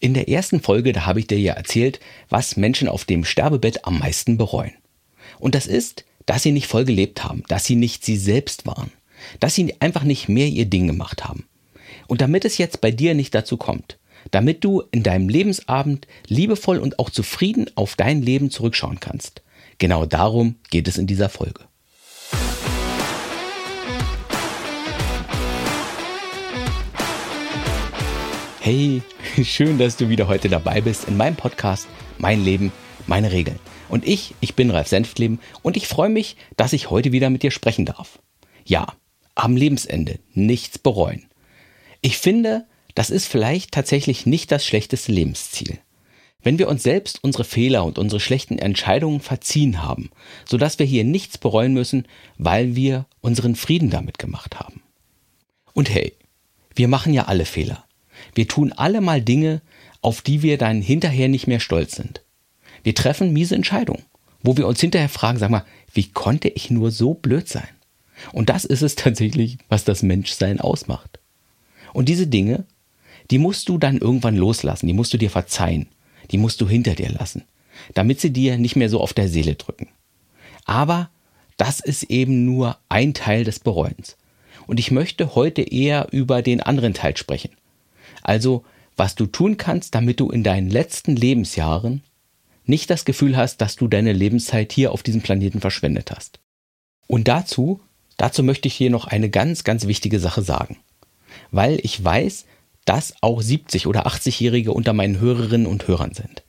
In der ersten Folge, da habe ich dir ja erzählt, was Menschen auf dem Sterbebett am meisten bereuen. Und das ist, dass sie nicht voll gelebt haben, dass sie nicht sie selbst waren, dass sie einfach nicht mehr ihr Ding gemacht haben. Und damit es jetzt bei dir nicht dazu kommt, damit du in deinem Lebensabend liebevoll und auch zufrieden auf dein Leben zurückschauen kannst, genau darum geht es in dieser Folge. Hey, schön, dass du wieder heute dabei bist in meinem Podcast Mein Leben, meine Regeln. Und ich, ich bin Ralf Senftleben und ich freue mich, dass ich heute wieder mit dir sprechen darf. Ja, am Lebensende nichts bereuen. Ich finde, das ist vielleicht tatsächlich nicht das schlechteste Lebensziel. Wenn wir uns selbst unsere Fehler und unsere schlechten Entscheidungen verziehen haben, sodass wir hier nichts bereuen müssen, weil wir unseren Frieden damit gemacht haben. Und hey, wir machen ja alle Fehler. Wir tun alle mal Dinge, auf die wir dann hinterher nicht mehr stolz sind. Wir treffen miese Entscheidungen, wo wir uns hinterher fragen, sag mal, wie konnte ich nur so blöd sein? Und das ist es tatsächlich, was das Menschsein ausmacht. Und diese Dinge, die musst du dann irgendwann loslassen, die musst du dir verzeihen, die musst du hinter dir lassen, damit sie dir nicht mehr so auf der Seele drücken. Aber das ist eben nur ein Teil des Bereuens. Und ich möchte heute eher über den anderen Teil sprechen. Also, was du tun kannst, damit du in deinen letzten Lebensjahren nicht das Gefühl hast, dass du deine Lebenszeit hier auf diesem Planeten verschwendet hast. Und dazu, dazu möchte ich dir noch eine ganz, ganz wichtige Sache sagen. Weil ich weiß, dass auch 70 oder 80-Jährige unter meinen Hörerinnen und Hörern sind.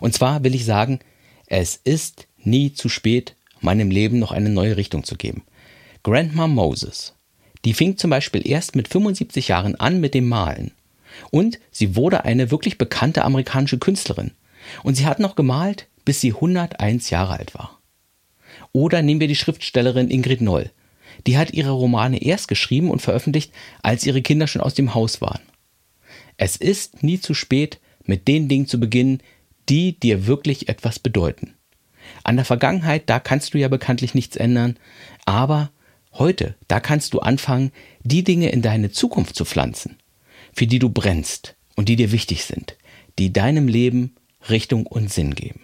Und zwar will ich sagen, es ist nie zu spät, meinem Leben noch eine neue Richtung zu geben. Grandma Moses, die fing zum Beispiel erst mit 75 Jahren an mit dem Malen und sie wurde eine wirklich bekannte amerikanische Künstlerin. Und sie hat noch gemalt, bis sie 101 Jahre alt war. Oder nehmen wir die Schriftstellerin Ingrid Noll. Die hat ihre Romane erst geschrieben und veröffentlicht, als ihre Kinder schon aus dem Haus waren. Es ist nie zu spät, mit den Dingen zu beginnen, die dir wirklich etwas bedeuten. An der Vergangenheit, da kannst du ja bekanntlich nichts ändern, aber heute, da kannst du anfangen, die Dinge in deine Zukunft zu pflanzen für die du brennst und die dir wichtig sind, die deinem Leben Richtung und Sinn geben.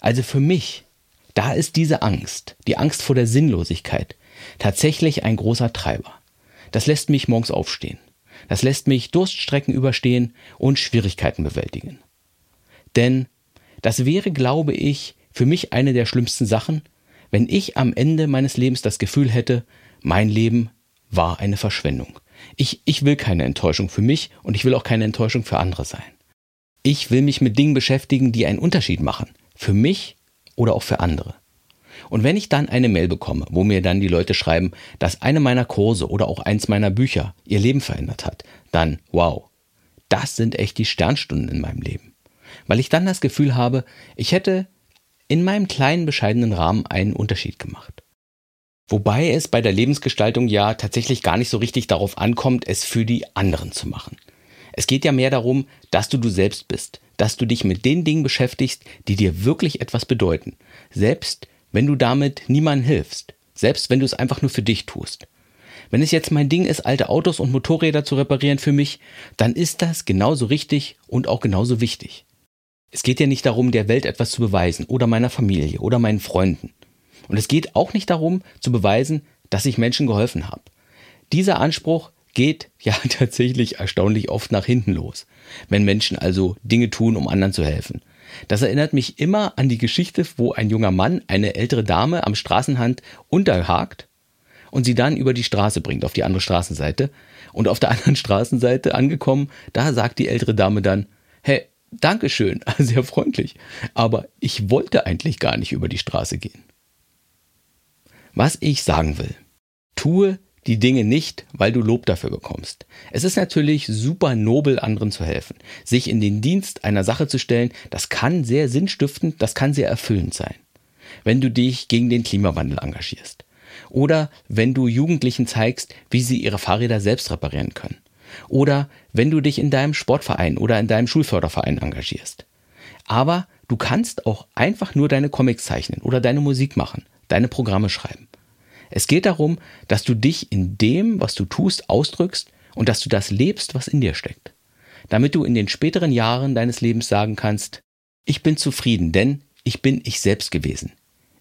Also für mich, da ist diese Angst, die Angst vor der Sinnlosigkeit, tatsächlich ein großer Treiber. Das lässt mich morgens aufstehen. Das lässt mich Durststrecken überstehen und Schwierigkeiten bewältigen. Denn das wäre, glaube ich, für mich eine der schlimmsten Sachen, wenn ich am Ende meines Lebens das Gefühl hätte, mein Leben war eine Verschwendung. Ich, ich will keine Enttäuschung für mich und ich will auch keine Enttäuschung für andere sein. Ich will mich mit Dingen beschäftigen, die einen Unterschied machen. Für mich oder auch für andere. Und wenn ich dann eine Mail bekomme, wo mir dann die Leute schreiben, dass eine meiner Kurse oder auch eins meiner Bücher ihr Leben verändert hat, dann wow, das sind echt die Sternstunden in meinem Leben. Weil ich dann das Gefühl habe, ich hätte in meinem kleinen bescheidenen Rahmen einen Unterschied gemacht. Wobei es bei der Lebensgestaltung ja tatsächlich gar nicht so richtig darauf ankommt, es für die anderen zu machen. Es geht ja mehr darum, dass du du selbst bist, dass du dich mit den Dingen beschäftigst, die dir wirklich etwas bedeuten, selbst wenn du damit niemandem hilfst, selbst wenn du es einfach nur für dich tust. Wenn es jetzt mein Ding ist, alte Autos und Motorräder zu reparieren für mich, dann ist das genauso richtig und auch genauso wichtig. Es geht ja nicht darum, der Welt etwas zu beweisen oder meiner Familie oder meinen Freunden. Und es geht auch nicht darum, zu beweisen, dass ich Menschen geholfen habe. Dieser Anspruch geht ja tatsächlich erstaunlich oft nach hinten los, wenn Menschen also Dinge tun, um anderen zu helfen. Das erinnert mich immer an die Geschichte, wo ein junger Mann eine ältere Dame am Straßenrand unterhakt und sie dann über die Straße bringt, auf die andere Straßenseite. Und auf der anderen Straßenseite angekommen, da sagt die ältere Dame dann, hey, Dankeschön, sehr freundlich, aber ich wollte eigentlich gar nicht über die Straße gehen. Was ich sagen will. Tue die Dinge nicht, weil du Lob dafür bekommst. Es ist natürlich super nobel, anderen zu helfen. Sich in den Dienst einer Sache zu stellen, das kann sehr sinnstiftend, das kann sehr erfüllend sein. Wenn du dich gegen den Klimawandel engagierst. Oder wenn du Jugendlichen zeigst, wie sie ihre Fahrräder selbst reparieren können. Oder wenn du dich in deinem Sportverein oder in deinem Schulförderverein engagierst. Aber du kannst auch einfach nur deine Comics zeichnen oder deine Musik machen, deine Programme schreiben. Es geht darum, dass du dich in dem, was du tust, ausdrückst und dass du das lebst, was in dir steckt. damit du in den späteren Jahren deines Lebens sagen kannst, ich bin zufrieden, denn ich bin ich selbst gewesen.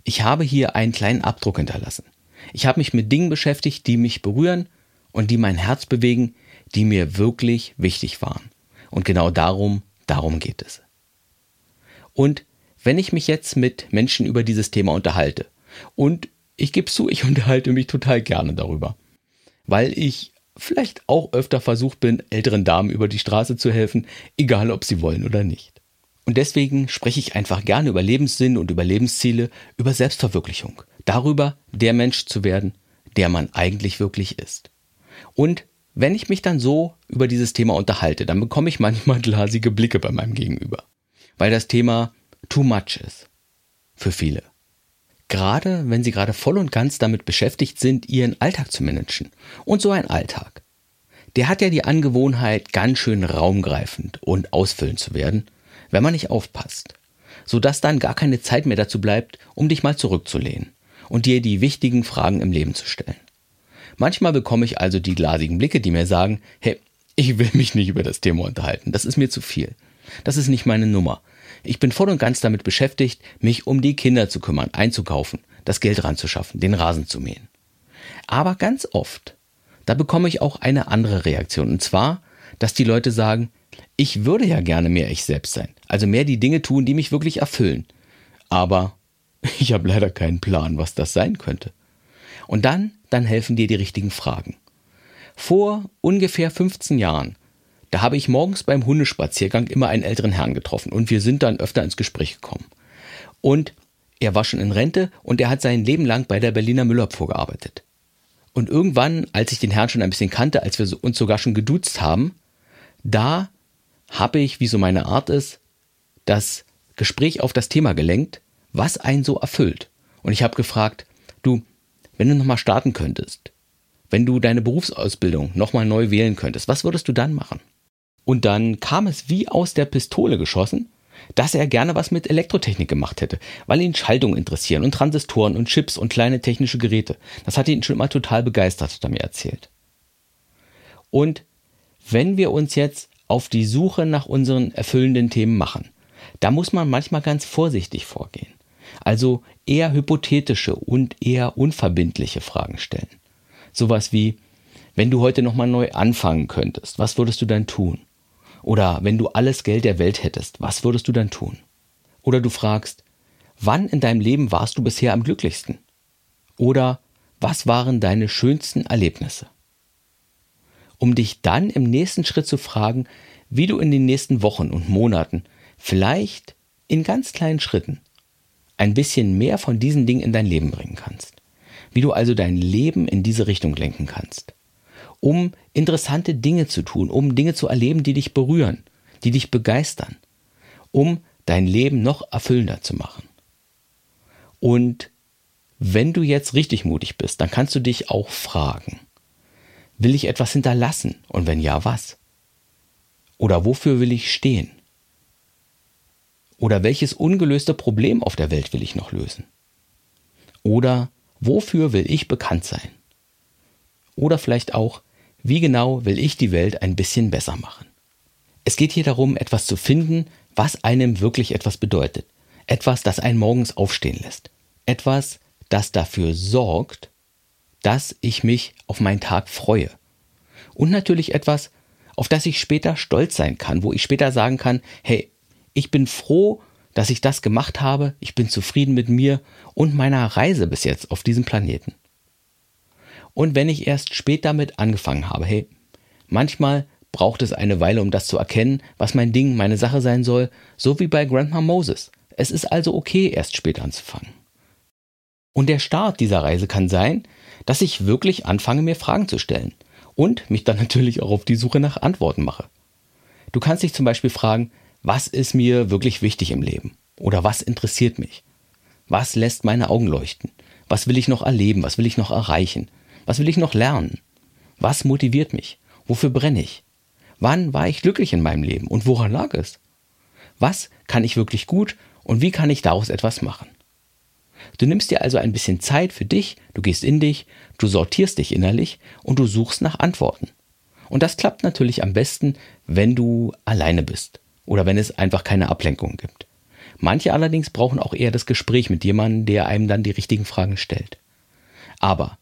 Ich habe hier einen kleinen Abdruck hinterlassen. Ich habe mich mit Dingen beschäftigt, die mich berühren und die mein Herz bewegen, die mir wirklich wichtig waren. Und genau darum, darum geht es. Und wenn ich mich jetzt mit Menschen über dieses Thema unterhalte, und ich gebe zu, ich unterhalte mich total gerne darüber, weil ich vielleicht auch öfter versucht bin, älteren Damen über die Straße zu helfen, egal ob sie wollen oder nicht. Und deswegen spreche ich einfach gerne über Lebenssinn und über Lebensziele, über Selbstverwirklichung, darüber, der Mensch zu werden, der man eigentlich wirklich ist. Und wenn ich mich dann so über dieses Thema unterhalte, dann bekomme ich manchmal glasige Blicke bei meinem Gegenüber, weil das Thema too much ist für viele. Gerade wenn sie gerade voll und ganz damit beschäftigt sind, ihren Alltag zu managen. Und so ein Alltag. Der hat ja die Angewohnheit, ganz schön raumgreifend und ausfüllend zu werden wenn man nicht aufpasst, sodass dann gar keine Zeit mehr dazu bleibt, um dich mal zurückzulehnen und dir die wichtigen Fragen im Leben zu stellen. Manchmal bekomme ich also die glasigen Blicke, die mir sagen, hey, ich will mich nicht über das Thema unterhalten, das ist mir zu viel. Das ist nicht meine Nummer. Ich bin voll und ganz damit beschäftigt, mich um die Kinder zu kümmern, einzukaufen, das Geld ranzuschaffen, den Rasen zu mähen. Aber ganz oft, da bekomme ich auch eine andere Reaktion, und zwar, dass die Leute sagen, ich würde ja gerne mehr ich selbst sein, also mehr die Dinge tun, die mich wirklich erfüllen. Aber ich habe leider keinen Plan, was das sein könnte. Und dann, dann helfen dir die richtigen Fragen. Vor ungefähr 15 Jahren, da habe ich morgens beim Hundespaziergang immer einen älteren Herrn getroffen und wir sind dann öfter ins Gespräch gekommen. Und er war schon in Rente und er hat sein Leben lang bei der Berliner Müllabfuhr gearbeitet. Und irgendwann, als ich den Herrn schon ein bisschen kannte, als wir uns sogar schon geduzt haben, da habe ich, wie so meine Art ist, das Gespräch auf das Thema gelenkt, was einen so erfüllt. Und ich habe gefragt, du, wenn du nochmal starten könntest, wenn du deine Berufsausbildung nochmal neu wählen könntest, was würdest du dann machen? Und dann kam es wie aus der Pistole geschossen, dass er gerne was mit Elektrotechnik gemacht hätte, weil ihn Schaltungen interessieren und Transistoren und Chips und kleine technische Geräte. Das hat ihn schon immer total begeistert, hat er mir erzählt. Und wenn wir uns jetzt auf die Suche nach unseren erfüllenden Themen machen. Da muss man manchmal ganz vorsichtig vorgehen. Also eher hypothetische und eher unverbindliche Fragen stellen. Sowas wie, wenn du heute nochmal neu anfangen könntest, was würdest du dann tun? Oder wenn du alles Geld der Welt hättest, was würdest du dann tun? Oder du fragst, wann in deinem Leben warst du bisher am glücklichsten? Oder was waren deine schönsten Erlebnisse? um dich dann im nächsten Schritt zu fragen, wie du in den nächsten Wochen und Monaten, vielleicht in ganz kleinen Schritten, ein bisschen mehr von diesen Dingen in dein Leben bringen kannst. Wie du also dein Leben in diese Richtung lenken kannst. Um interessante Dinge zu tun, um Dinge zu erleben, die dich berühren, die dich begeistern. Um dein Leben noch erfüllender zu machen. Und wenn du jetzt richtig mutig bist, dann kannst du dich auch fragen, Will ich etwas hinterlassen? Und wenn ja, was? Oder wofür will ich stehen? Oder welches ungelöste Problem auf der Welt will ich noch lösen? Oder wofür will ich bekannt sein? Oder vielleicht auch, wie genau will ich die Welt ein bisschen besser machen? Es geht hier darum, etwas zu finden, was einem wirklich etwas bedeutet. Etwas, das einen morgens aufstehen lässt. Etwas, das dafür sorgt, dass ich mich auf meinen Tag freue. Und natürlich etwas, auf das ich später stolz sein kann, wo ich später sagen kann, hey, ich bin froh, dass ich das gemacht habe, ich bin zufrieden mit mir und meiner Reise bis jetzt auf diesem Planeten. Und wenn ich erst spät damit angefangen habe, hey, manchmal braucht es eine Weile, um das zu erkennen, was mein Ding, meine Sache sein soll, so wie bei Grandma Moses. Es ist also okay, erst spät anzufangen. Und der Start dieser Reise kann sein, dass ich wirklich anfange, mir Fragen zu stellen und mich dann natürlich auch auf die Suche nach Antworten mache. Du kannst dich zum Beispiel fragen, was ist mir wirklich wichtig im Leben? Oder was interessiert mich? Was lässt meine Augen leuchten? Was will ich noch erleben? Was will ich noch erreichen? Was will ich noch lernen? Was motiviert mich? Wofür brenne ich? Wann war ich glücklich in meinem Leben und woran lag es? Was kann ich wirklich gut und wie kann ich daraus etwas machen? Du nimmst dir also ein bisschen Zeit für dich, du gehst in dich, du sortierst dich innerlich und du suchst nach Antworten. Und das klappt natürlich am besten, wenn du alleine bist oder wenn es einfach keine Ablenkung gibt. Manche allerdings brauchen auch eher das Gespräch mit jemandem, der einem dann die richtigen Fragen stellt. Aber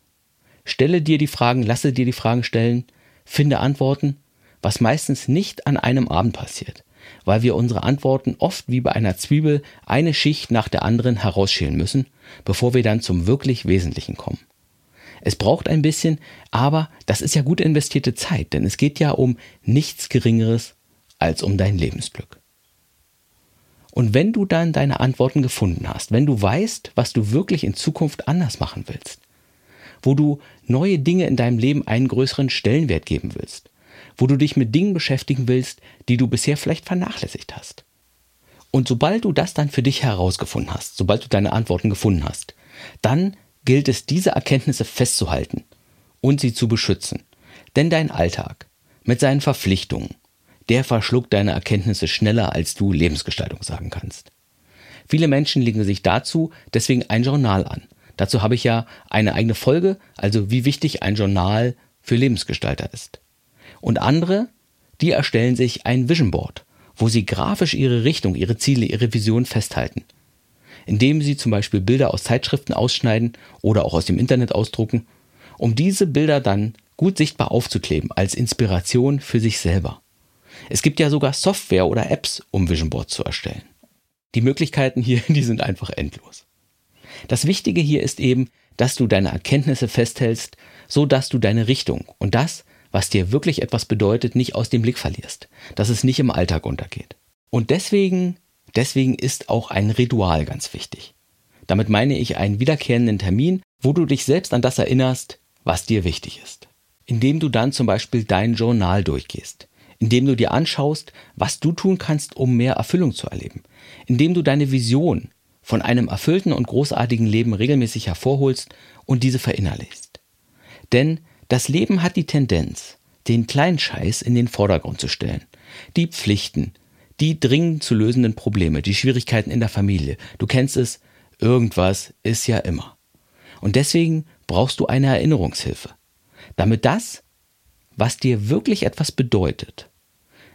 stelle dir die Fragen, lasse dir die Fragen stellen, finde Antworten, was meistens nicht an einem Abend passiert, weil wir unsere Antworten oft wie bei einer Zwiebel eine Schicht nach der anderen herausschälen müssen, bevor wir dann zum wirklich Wesentlichen kommen. Es braucht ein bisschen, aber das ist ja gut investierte Zeit, denn es geht ja um nichts Geringeres als um dein Lebensglück. Und wenn du dann deine Antworten gefunden hast, wenn du weißt, was du wirklich in Zukunft anders machen willst, wo du neue Dinge in deinem Leben einen größeren Stellenwert geben willst, wo du dich mit Dingen beschäftigen willst, die du bisher vielleicht vernachlässigt hast. Und sobald du das dann für dich herausgefunden hast, sobald du deine Antworten gefunden hast, dann gilt es, diese Erkenntnisse festzuhalten und sie zu beschützen. Denn dein Alltag mit seinen Verpflichtungen, der verschluckt deine Erkenntnisse schneller, als du Lebensgestaltung sagen kannst. Viele Menschen legen sich dazu deswegen ein Journal an. Dazu habe ich ja eine eigene Folge, also wie wichtig ein Journal für Lebensgestalter ist. Und andere, die erstellen sich ein Vision Board, wo sie grafisch ihre Richtung, ihre Ziele, ihre Vision festhalten indem sie zum Beispiel Bilder aus Zeitschriften ausschneiden oder auch aus dem Internet ausdrucken, um diese Bilder dann gut sichtbar aufzukleben als Inspiration für sich selber. Es gibt ja sogar Software oder Apps, um Vision Boards zu erstellen. Die Möglichkeiten hier, die sind einfach endlos. Das Wichtige hier ist eben, dass du deine Erkenntnisse festhältst, so dass du deine Richtung und das, was dir wirklich etwas bedeutet, nicht aus dem Blick verlierst, dass es nicht im Alltag untergeht. Und deswegen Deswegen ist auch ein Ritual ganz wichtig. Damit meine ich einen wiederkehrenden Termin, wo du dich selbst an das erinnerst, was dir wichtig ist. Indem du dann zum Beispiel dein Journal durchgehst. Indem du dir anschaust, was du tun kannst, um mehr Erfüllung zu erleben. Indem du deine Vision von einem erfüllten und großartigen Leben regelmäßig hervorholst und diese verinnerlichst. Denn das Leben hat die Tendenz, den kleinen Scheiß in den Vordergrund zu stellen. Die Pflichten, die dringend zu lösenden Probleme, die Schwierigkeiten in der Familie. Du kennst es, irgendwas ist ja immer. Und deswegen brauchst du eine Erinnerungshilfe, damit das, was dir wirklich etwas bedeutet,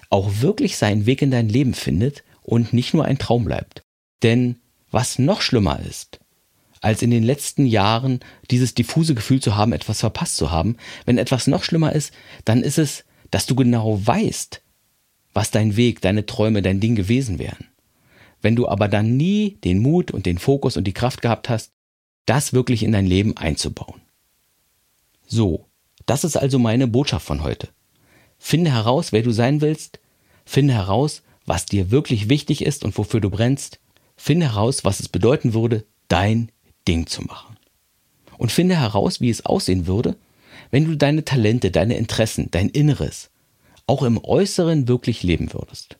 auch wirklich seinen Weg in dein Leben findet und nicht nur ein Traum bleibt. Denn was noch schlimmer ist, als in den letzten Jahren dieses diffuse Gefühl zu haben, etwas verpasst zu haben, wenn etwas noch schlimmer ist, dann ist es, dass du genau weißt, was dein Weg, deine Träume, dein Ding gewesen wären. Wenn du aber dann nie den Mut und den Fokus und die Kraft gehabt hast, das wirklich in dein Leben einzubauen. So, das ist also meine Botschaft von heute. Finde heraus, wer du sein willst, finde heraus, was dir wirklich wichtig ist und wofür du brennst, finde heraus, was es bedeuten würde, dein Ding zu machen. Und finde heraus, wie es aussehen würde, wenn du deine Talente, deine Interessen, dein Inneres auch im Äußeren wirklich leben würdest.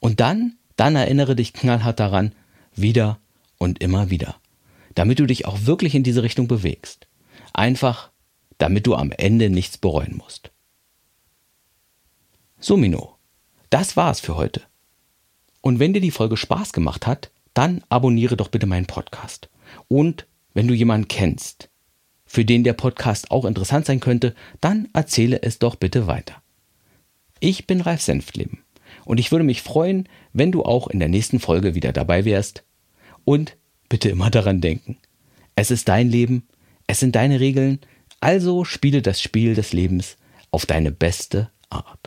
Und dann, dann erinnere dich knallhart daran, wieder und immer wieder, damit du dich auch wirklich in diese Richtung bewegst. Einfach, damit du am Ende nichts bereuen musst. So, Mino, das war's für heute. Und wenn dir die Folge Spaß gemacht hat, dann abonniere doch bitte meinen Podcast. Und wenn du jemanden kennst, für den der Podcast auch interessant sein könnte, dann erzähle es doch bitte weiter. Ich bin Ralf Senftleben und ich würde mich freuen, wenn du auch in der nächsten Folge wieder dabei wärst. Und bitte immer daran denken, es ist dein Leben, es sind deine Regeln, also spiele das Spiel des Lebens auf deine beste Art.